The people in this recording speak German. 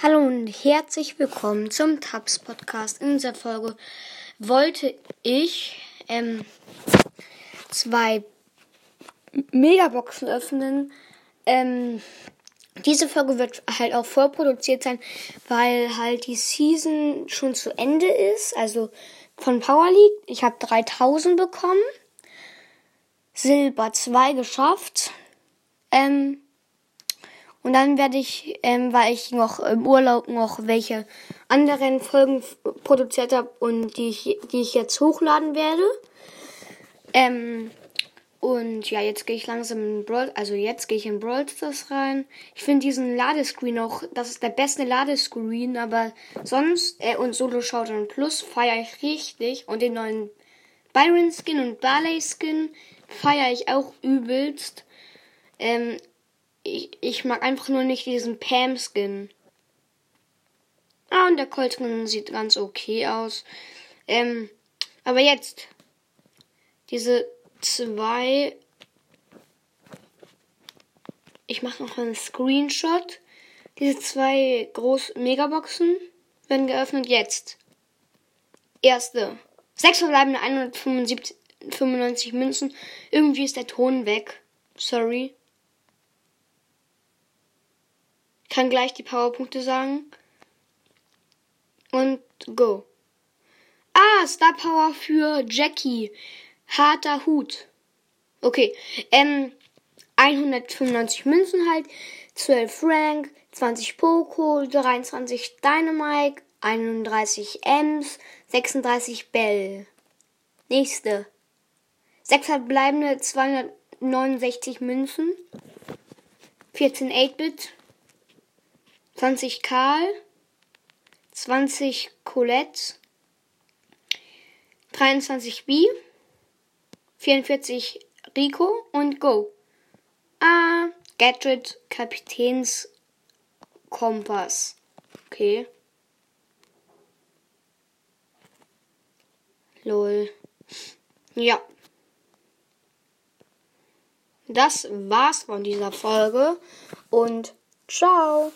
Hallo und herzlich willkommen zum Tabs Podcast. In dieser Folge wollte ich ähm, zwei Megaboxen öffnen. Ähm, diese Folge wird halt auch vorproduziert sein, weil halt die Season schon zu Ende ist. Also von Power League. Ich habe 3000 bekommen. Silber 2 geschafft. Ähm, und dann werde ich, ähm, weil ich noch im Urlaub noch welche anderen Folgen produziert habe und die ich, die ich jetzt hochladen werde. Ähm, und ja, jetzt gehe ich langsam in Brawl, also jetzt gehe ich in Brawl Stars rein. Ich finde diesen Ladescreen auch, das ist der beste Ladescreen, aber sonst, äh, und Solo Showdown Plus feiere ich richtig und den neuen Byron Skin und Barley Skin feiere ich auch übelst. Ähm, ich, ich mag einfach nur nicht diesen Pam-Skin. Ah, und der Colton sieht ganz okay aus. Ähm, aber jetzt. Diese zwei. Ich mache noch einen Screenshot. Diese zwei groß Megaboxen werden geöffnet jetzt. Erste. Sechs verbleibende 195 Münzen. Irgendwie ist der Ton weg. Sorry. Kann gleich die Powerpunkte sagen. Und go. Ah, Star Power für Jackie. Harter Hut. Okay. Ähm, 195 Münzen halt. 12 Frank, 20 Poco, 23 Dynamite, 31 Ems, 36 Bell. Nächste. 6 verbleibende 269 Münzen. 14 8-Bit, 20 Karl, 20 Colette, 23 B, 44 Rico und Go. Ah, Gadget Kapitäns Kompass. Okay. Lol. Ja. Das war's von dieser Folge und ciao.